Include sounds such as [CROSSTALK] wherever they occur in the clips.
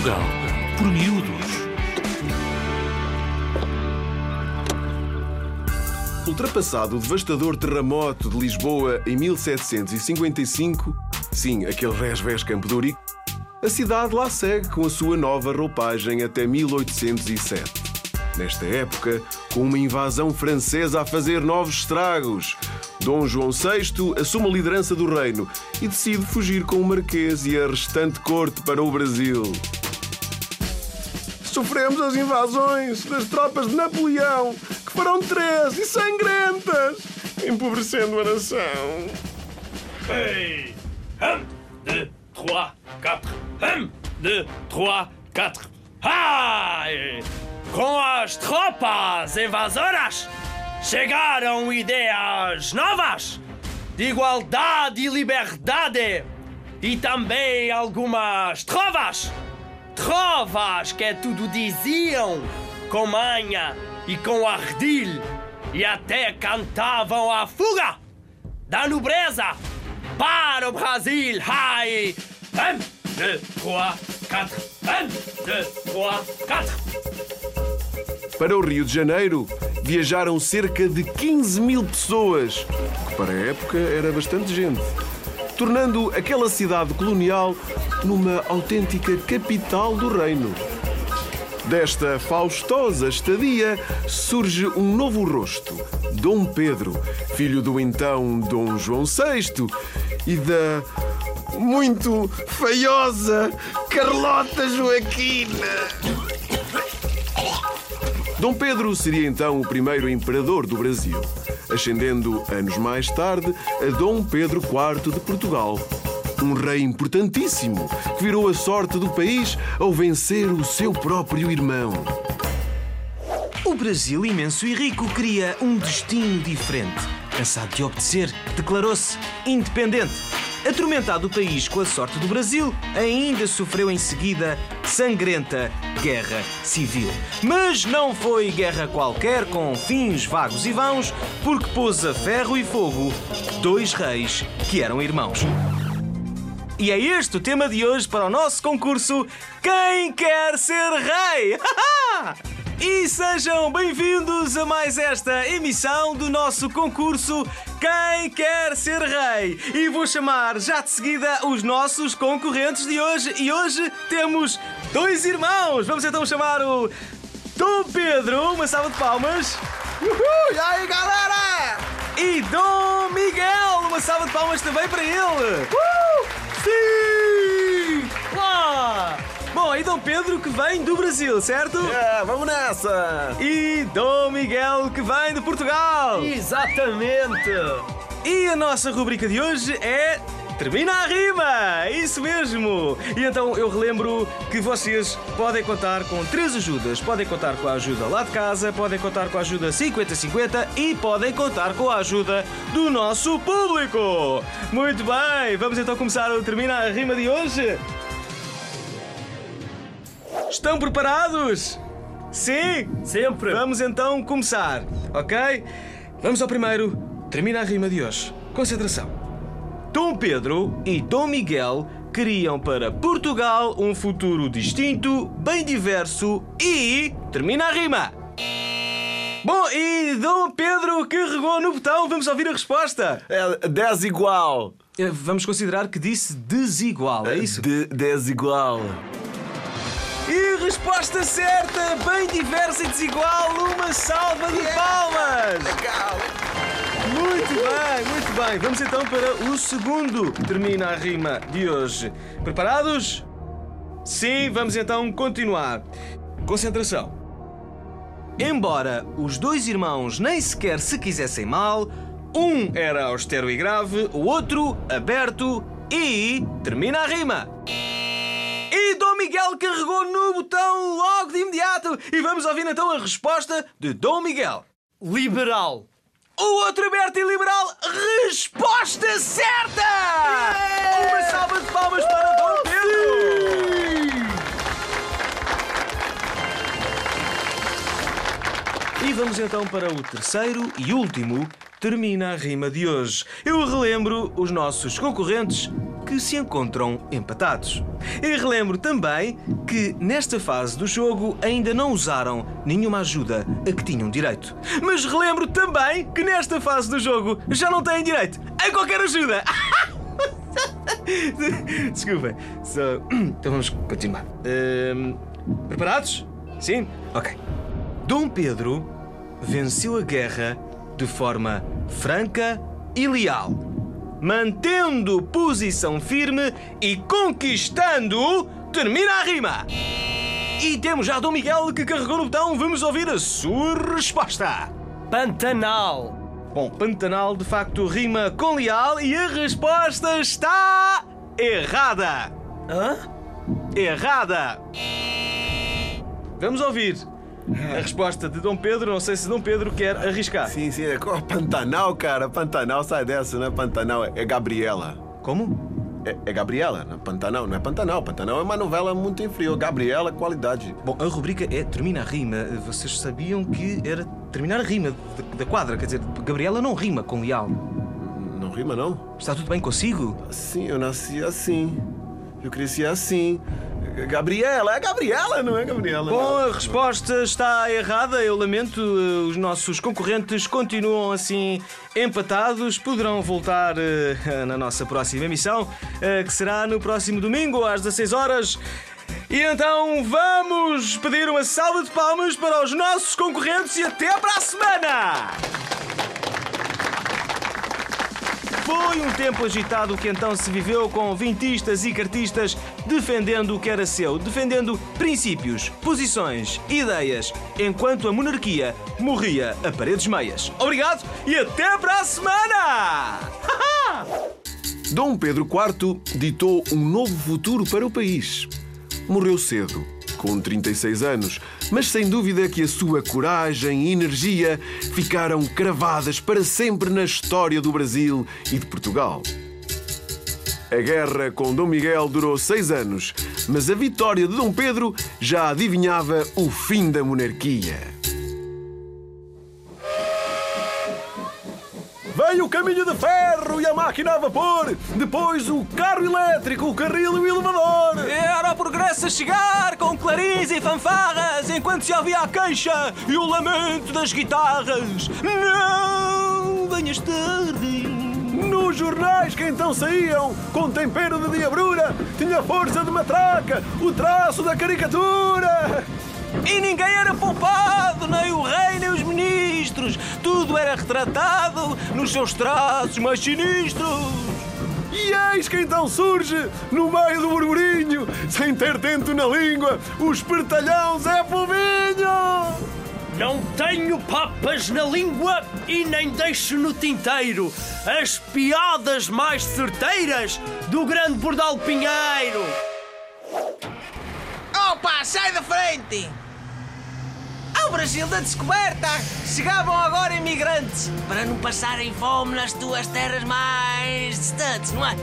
Portugal, por miúdos. Ultrapassado o devastador terremoto de Lisboa em 1755, sim, aquele resvés Campo de Ourique, a cidade lá segue com a sua nova roupagem até 1807. Nesta época, com uma invasão francesa a fazer novos estragos, Dom João VI assume a liderança do reino e decide fugir com o Marquês e a restante corte para o Brasil. Sofremos as invasões das tropas de Napoleão, que foram três e sangrentas, empobrecendo a nação. Hey! Un, deux, trois, quatre. Un, deux, trois, quatre. Ai! Com as tropas invasoras chegaram ideias novas de igualdade e liberdade e também algumas trovas. Trovas que tudo diziam com manha e com ardil e até cantavam a fuga da nobreza para o Brasil. Ai! Un, deux, trois, quatre. Un, deux, trois, quatre. Para o Rio de Janeiro, viajaram cerca de 15 mil pessoas, que para a época era bastante gente, tornando aquela cidade colonial numa autêntica capital do reino. Desta faustosa estadia surge um novo rosto, Dom Pedro, filho do então Dom João VI e da muito feiosa Carlota Joaquina. Dom Pedro seria então o primeiro imperador do Brasil, ascendendo anos mais tarde a Dom Pedro IV de Portugal. Um rei importantíssimo que virou a sorte do país ao vencer o seu próprio irmão. O Brasil, imenso e rico, queria um destino diferente. Cansado de obedecer, declarou-se independente. Atormentado o país com a sorte do Brasil, ainda sofreu em seguida sangrenta guerra civil. Mas não foi guerra qualquer com fins vagos e vãos, porque pôs a ferro e fogo dois reis que eram irmãos. E é este o tema de hoje para o nosso concurso Quem Quer Ser Rei? [LAUGHS] E sejam bem-vindos a mais esta emissão do nosso concurso Quem Quer Ser Rei? E vou chamar já de seguida os nossos concorrentes de hoje. E hoje temos dois irmãos. Vamos então chamar o Dom Pedro, uma salva de palmas. Uhul! E aí, galera? E Dom Miguel, uma salva de palmas também para ele. Uh! Sim! Lá! Bom, e Dom Pedro que vem do Brasil, certo? É, vamos nessa! E Dom Miguel que vem de Portugal. Exatamente! E a nossa rubrica de hoje é Termina a rima! Isso mesmo! E então eu relembro que vocês podem contar com três ajudas. Podem contar com a ajuda lá de casa, podem contar com a ajuda 50-50 e podem contar com a ajuda do nosso público! Muito bem! Vamos então começar o Termina a rima de hoje? Estão preparados? Sim? Sempre! Vamos então começar, ok? Vamos ao primeiro. Termina a rima de hoje. Concentração. Dom Pedro e Dom Miguel queriam para Portugal um futuro distinto, bem diverso e. Termina a rima! Bom, e Dom Pedro carregou no botão, vamos ouvir a resposta. É desigual. Eh, Vamos considerar que disse desigual, é isso? De desigual. E resposta certa, bem diversa e desigual, uma salva de palmas! Legal. Muito bem, muito bem. Vamos então para o segundo. Termina a rima de hoje. Preparados? Sim, vamos então continuar. Concentração. Embora os dois irmãos nem sequer se quisessem mal, um era austero e grave, o outro aberto e. Termina a rima. E Dom Miguel carregou no botão logo de imediato. E vamos ouvir então a resposta de Dom Miguel. Liberal! O outro aberto e liberal, resposta certa! Uma salva de palmas para Dom Pedro! E vamos então para o terceiro e último. Termina a rima de hoje. Eu relembro os nossos concorrentes que se encontram empatados. E relembro também que nesta fase do jogo ainda não usaram nenhuma ajuda a que tinham direito. Mas relembro também que nesta fase do jogo já não têm direito a qualquer ajuda. [LAUGHS] Desculpem. Só- [CLEARS THROAT] Então vamos continuar. Hum, preparados? Sim? Ok. Dom Pedro venceu a guerra de forma franca e leal, mantendo posição firme e conquistando. Termina a rima! E temos já Dom Miguel que carregou no botão. Vamos ouvir a sua resposta. Pantanal. Bom, Pantanal de facto rima com leal e a resposta está errada. Hã? Errada! Vamos ouvir a resposta de Dom Pedro. Não sei se Dom Pedro quer arriscar. Sim, sim, é Pantanal, cara. Pantanal sai dessa, não é Pantanal, é Gabriela. Como? É, é Gabriela, não é Pantanal, não é Pantanal. Pantanal é uma novela muito inferior. Gabriela, qualidade. Bom, a rubrica é Termina a Rima. Vocês sabiam que era terminar a rima da- quadra? Quer dizer, Gabriela não rima com leal. Não rima, não? Está tudo bem consigo? Sim, eu nasci assim. Eu cresci assim. Gabriela, é Gabriela, não é Gabriela? Bom, a resposta está errada. Eu lamento. eh, Os nossos concorrentes continuam assim empatados. Poderão voltar eh, [LAUGHS] na nossa próxima emissão, eh, que será no próximo domingo às 16 horas. E então vamos pedir uma salva de palmas para os nossos concorrentes e até para a semana! Foi um tempo agitado que então se viveu com vintistas e cartistas defendendo o que era seu, defendendo princípios, posições, ideias, enquanto a monarquia morria a paredes meias. Obrigado e até para a semana! [LAUGHS] Dom Pedro IV ditou um novo futuro para o país. Morreu cedo, com 36 anos, mas sem dúvida que a sua coragem e energia ficaram cravadas para sempre na história do Brasil e de Portugal. A guerra com Dom Miguel durou seis anos, mas a vitória de Dom Pedro já adivinhava o fim da monarquia. Veio o caminho de ferro e a máquina a vapor, depois o carro elétrico, o carril e o elevador. Era o progresso a chegar com clarins e fanfarras enquanto se ouvia a queixa e o lamento das guitarras. Não venhas tarde. Nos jornais que então saíam, com tempero de diabrura, tinha força de matraca, o traço da caricatura. E ninguém era poupado, nem o rei, nem os ministros. Tudo era retratado nos seus traços mais sinistros. E eis que então surge, no meio do burburinho, sem ter tento na língua, o espertalhão Zé Povinho! Não tenho papas na língua e nem deixo no tinteiro as piadas mais certeiras do grande Bordal Pinheiro. Opa, sai da frente! Brasil da descoberta chegavam agora imigrantes para não passarem fome nas tuas terras mais distantes, não é?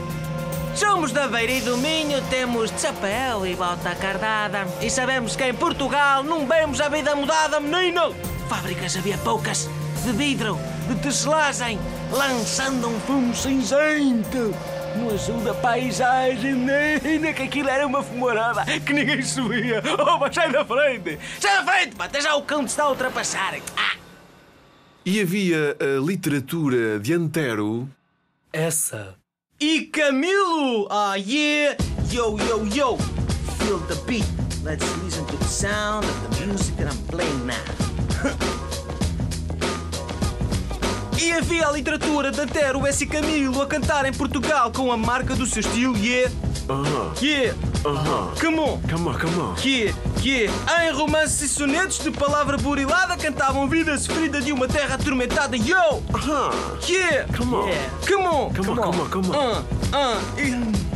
Somos da Beira e do Minho, temos chapéu e bota cardada. E sabemos que em Portugal não vemos a vida mudada, menino! Fábricas havia poucas, de vidro, de tecelagem, lançando um fumo cinzento. No azul da paisagem, menina, que aquilo era uma fumarada que ninguém subia. Opa, sai da frente! Sai da frente, pá, até já o cão te está a ultrapassar. Ah! E havia a literatura de Antero. Essa. E Camilo! Ah, yeah! Yo, yo, yo! Feel the beat. Let's listen to the sound of the music that I'm playing now. [LAUGHS] E havia a literatura de Antero S. Camilo a cantar em Portugal com a marca do seu estilo, yeah! Aham, Yeah! aham. Come on! Come on, come on. Que, que, em romances e sonetos de palavra burilada cantavam vida sofrida de uma terra atormentada. Yo! Aham. Que, Come on. come on! Come on, come on, come on. Ah, ah, e-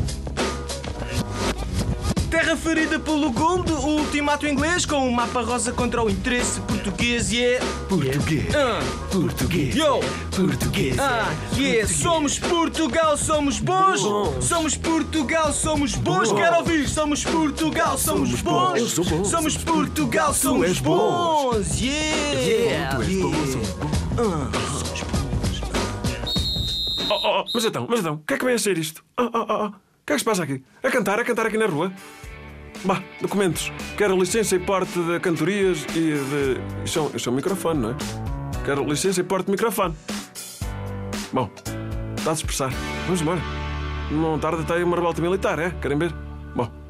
Terra ferida pelo gol do ultimato inglês com um mapa rosa contra o interesse português e é. Português. Ah, Português. yo! Português. Ah, yeah. Somos Portugal, somos bons. Somos Portugal, somos bons. Bom. Quero ouvir. Somos Portugal, somos Somos bons. bons. Eu sou bom. Somos Portugal, somos és bons. Yeah. Tu és bom, Yeah. somos bom. Ah, somos bons. Oh, oh, mas então, mas então, o que é que a ser isto? Oh, oh, oh, oh. O que é que se passa aqui? A cantar, a cantar aqui na rua? Bah, documentos. Quero licença e porte de cantorias e de. Isto é um, é um microfone, não é? Quero licença e porte de microfone. Bom, está a expressar. Vamos embora. Não tarda até aí uma revolta militar, é? Querem ver? Bom.